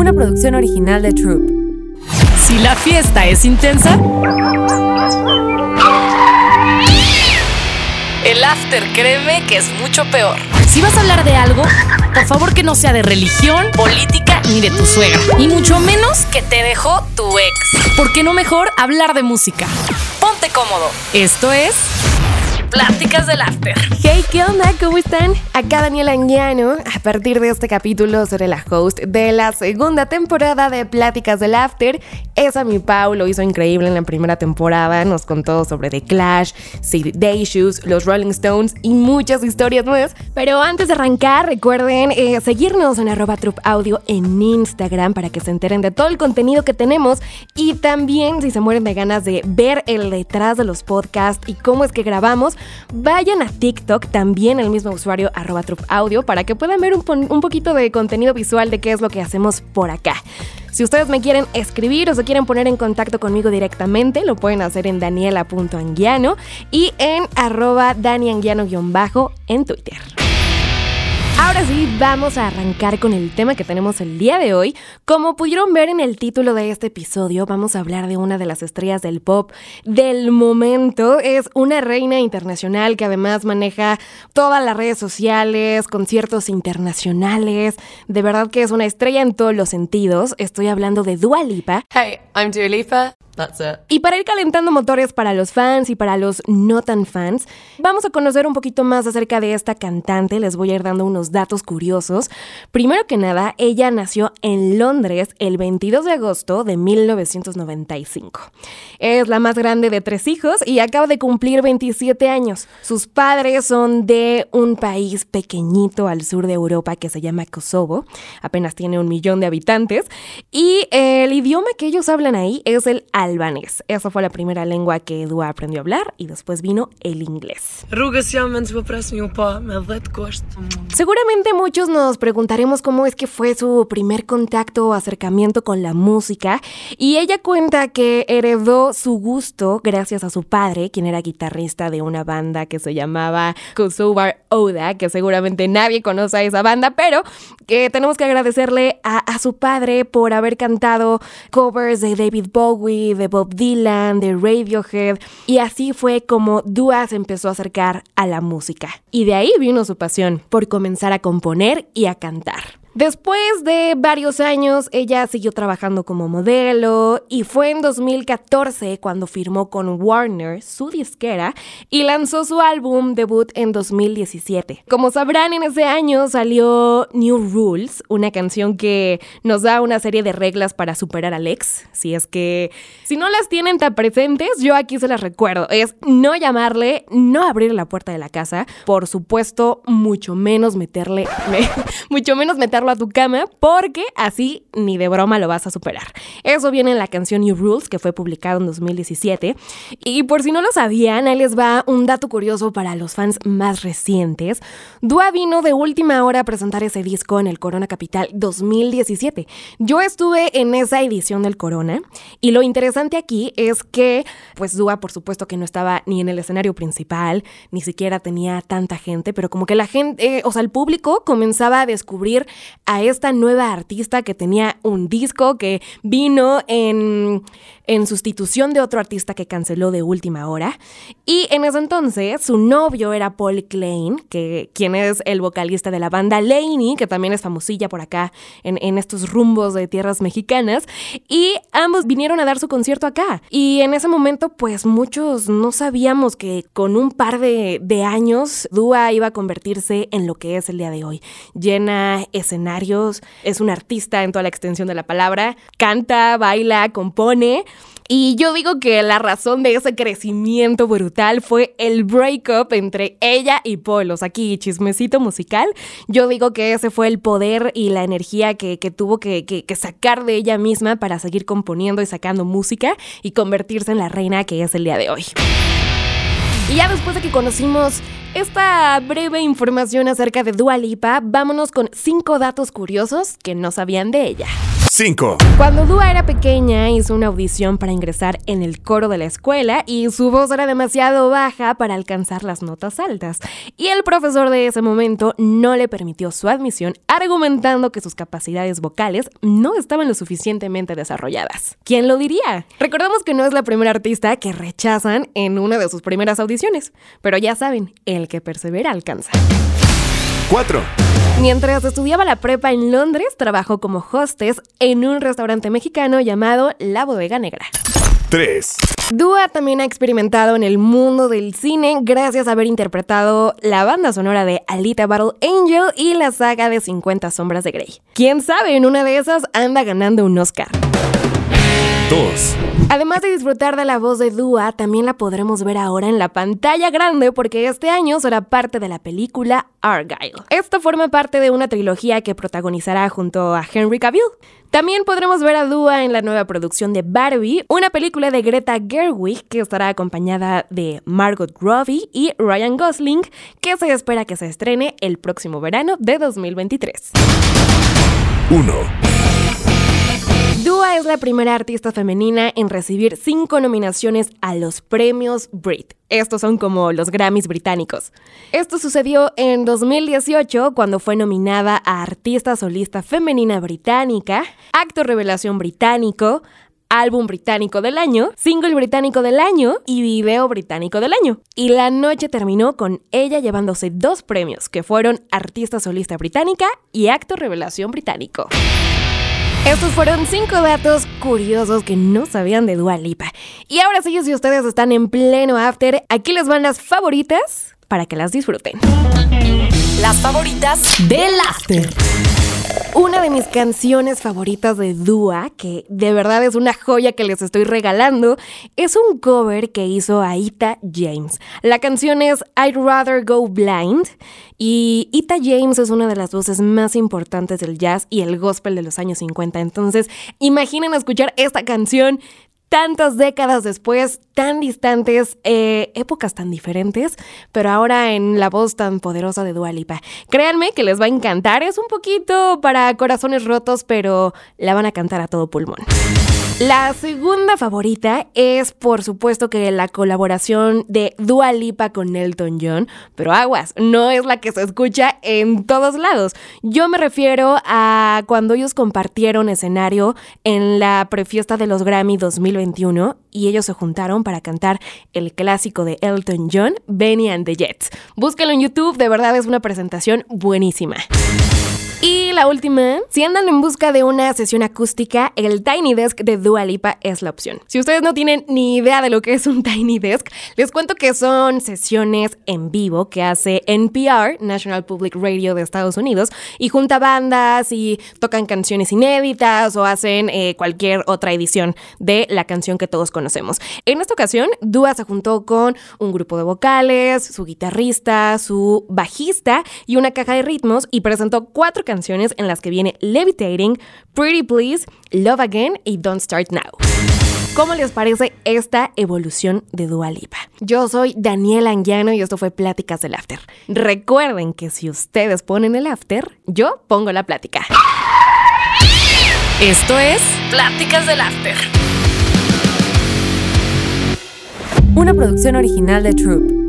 una producción original de Troop. Si la fiesta es intensa, el after créeme que es mucho peor. Si vas a hablar de algo, por favor que no sea de religión, política ni de tu suegra. Y mucho menos que te dejó tu ex. ¿Por qué no mejor hablar de música? Ponte cómodo. Esto es Pláticas del After. Hey, ¿qué onda? ¿Cómo están? Acá Daniela Anguiano, a partir de este capítulo seré la host de la segunda temporada de Pláticas del After. Esa mi Pau lo hizo increíble en la primera temporada, nos contó sobre The Clash, Day Shoes, los Rolling Stones y muchas historias más. Pero antes de arrancar, recuerden eh, seguirnos en arroba Audio en Instagram para que se enteren de todo el contenido que tenemos y también si se mueren de ganas de ver el detrás de los podcasts y cómo es que grabamos, vayan a TikTok, también el mismo usuario arroba audio, para que puedan ver un, poquito de contenido visual de qué es lo que hacemos por acá. Si ustedes me quieren escribir o se quieren poner en contacto conmigo directamente, lo pueden hacer en daniela.anguiano y en arroba danianguiano-bajo en Twitter. Ahora sí, vamos a arrancar con el tema que tenemos el día de hoy. Como pudieron ver en el título de este episodio, vamos a hablar de una de las estrellas del pop del momento. Es una reina internacional que además maneja todas las redes sociales, conciertos internacionales. De verdad que es una estrella en todos los sentidos. Estoy hablando de Dua Lipa. Hey, I'm Dua Lipa. Y para ir calentando motores para los fans y para los no tan fans, vamos a conocer un poquito más acerca de esta cantante. Les voy a ir dando unos datos curiosos. Primero que nada, ella nació en Londres el 22 de agosto de 1995. Es la más grande de tres hijos y acaba de cumplir 27 años. Sus padres son de un país pequeñito al sur de Europa que se llama Kosovo. Apenas tiene un millón de habitantes. Y el idioma que ellos hablan ahí es el albanés. Esa fue la primera lengua que Dua aprendió a hablar y después vino el inglés. Seguramente muchos nos preguntaremos cómo es que fue su primer contacto o acercamiento con la música y ella cuenta que heredó su gusto gracias a su padre, quien era guitarrista de una banda que se llamaba Kosovar Oda, que seguramente nadie conoce a esa banda, pero que tenemos que agradecerle a, a su padre por haber cantado covers de David Bowie, de Bob Dylan, de Radiohead, y así fue como Dua se empezó a acercar a la música. Y de ahí vino su pasión por comenzar a componer y a cantar. Después de varios años, ella siguió trabajando como modelo y fue en 2014 cuando firmó con Warner, su disquera, y lanzó su álbum debut en 2017. Como sabrán, en ese año salió New Rules, una canción que nos da una serie de reglas para superar al ex. Si es que, si no las tienen tan presentes, yo aquí se las recuerdo. Es no llamarle, no abrir la puerta de la casa, por supuesto, mucho menos meterle, mucho menos a tu cama porque así ni de broma lo vas a superar. Eso viene en la canción New Rules que fue publicado en 2017. Y por si no lo sabían, ahí les va un dato curioso para los fans más recientes. Dua vino de última hora a presentar ese disco en el Corona Capital 2017. Yo estuve en esa edición del Corona y lo interesante aquí es que pues Dua por supuesto que no estaba ni en el escenario principal, ni siquiera tenía tanta gente, pero como que la gente, eh, o sea, el público comenzaba a descubrir a esta nueva artista que tenía un disco que vino en, en sustitución de otro artista que canceló de última hora. Y en ese entonces su novio era Paul Klein, que, quien es el vocalista de la banda Laney, que también es famosilla por acá en, en estos rumbos de tierras mexicanas. Y ambos vinieron a dar su concierto acá. Y en ese momento, pues muchos no sabíamos que con un par de, de años Dua iba a convertirse en lo que es el día de hoy. Llena escenarios es un artista en toda la extensión de la palabra, canta, baila, compone. Y yo digo que la razón de ese crecimiento brutal fue el breakup entre ella y Polos. Aquí, chismecito musical. Yo digo que ese fue el poder y la energía que, tuvo que, que, sacar de ella misma para seguir componiendo y sacando música y convertirse en la reina que es el día de hoy. Y ya después de que conocimos esta breve información acerca de Dua Lipa, vámonos con cinco datos curiosos que no sabían de ella. 5. Cuando Dua era pequeña, hizo una audición para ingresar en el coro de la escuela y su voz era demasiado baja para alcanzar las notas altas. Y el profesor de ese momento no le permitió su admisión, argumentando que sus capacidades vocales no estaban lo suficientemente desarrolladas. ¿Quién lo diría? Recordamos que no es la primera artista que rechazan en una de sus primeras audiciones, pero ya saben, el que persevera alcanza. 4. Mientras estudiaba la prepa en Londres, trabajó como hostess en un restaurante mexicano llamado La Bodega Negra. 3. Dua también ha experimentado en el mundo del cine gracias a haber interpretado la banda sonora de Alita Battle Angel y la saga de 50 Sombras de Grey. Quién sabe, en una de esas anda ganando un Oscar. 2. Además de disfrutar de la voz de Dua, también la podremos ver ahora en la pantalla grande porque este año será parte de la película Argyle. Esta forma parte de una trilogía que protagonizará junto a Henry Cavill. También podremos ver a Dua en la nueva producción de Barbie, una película de Greta Gerwig que estará acompañada de Margot Robbie y Ryan Gosling, que se espera que se estrene el próximo verano de 2023. 1. Dua es la primera artista femenina en recibir cinco nominaciones a los premios Brit. Estos son como los Grammys británicos. Esto sucedió en 2018 cuando fue nominada a Artista Solista Femenina Británica, Acto Revelación Británico, Álbum Británico del Año, Single Británico del Año y Video Británico del Año. Y la noche terminó con ella llevándose dos premios, que fueron Artista Solista Británica y Acto Revelación Británico. Estos fueron cinco datos curiosos que no sabían de Dua Lipa. Y ahora sí, si ustedes están en pleno after, aquí les van las favoritas para que las disfruten. Las favoritas del after. Una de mis canciones favoritas de Dua, que de verdad es una joya que les estoy regalando, es un cover que hizo Aita James. La canción es I'd Rather Go Blind y Ita James es una de las voces más importantes del jazz y el gospel de los años 50. Entonces, imaginen escuchar esta canción tantas décadas después, tan distantes, eh, épocas tan diferentes, pero ahora en la voz tan poderosa de Dua Lipa. Créanme que les va a encantar, es un poquito para corazones rotos, pero la van a cantar a todo pulmón. La segunda favorita es, por supuesto, que la colaboración de Dua Lipa con Elton John, pero aguas, no es la que se escucha en todos lados. Yo me refiero a cuando ellos compartieron escenario en la prefiesta de los Grammy 2021 y ellos se juntaron para cantar el clásico de Elton John, Benny and the Jets. Búsquenlo en YouTube, de verdad es una presentación buenísima. La última, si andan en busca de una sesión acústica, el Tiny Desk de Dua Lipa es la opción. Si ustedes no tienen ni idea de lo que es un Tiny Desk, les cuento que son sesiones en vivo que hace NPR, National Public Radio de Estados Unidos, y junta bandas y tocan canciones inéditas o hacen eh, cualquier otra edición de la canción que todos conocemos. En esta ocasión, Dua se juntó con un grupo de vocales, su guitarrista, su bajista y una caja de ritmos y presentó cuatro canciones en las que viene Levitating, Pretty Please, Love Again y Don't Start Now. ¿Cómo les parece esta evolución de Dua Lipa? Yo soy Daniela Anguiano y esto fue Pláticas del After. Recuerden que si ustedes ponen el After, yo pongo la plática. Esto es Pláticas del After. Una producción original de Troop.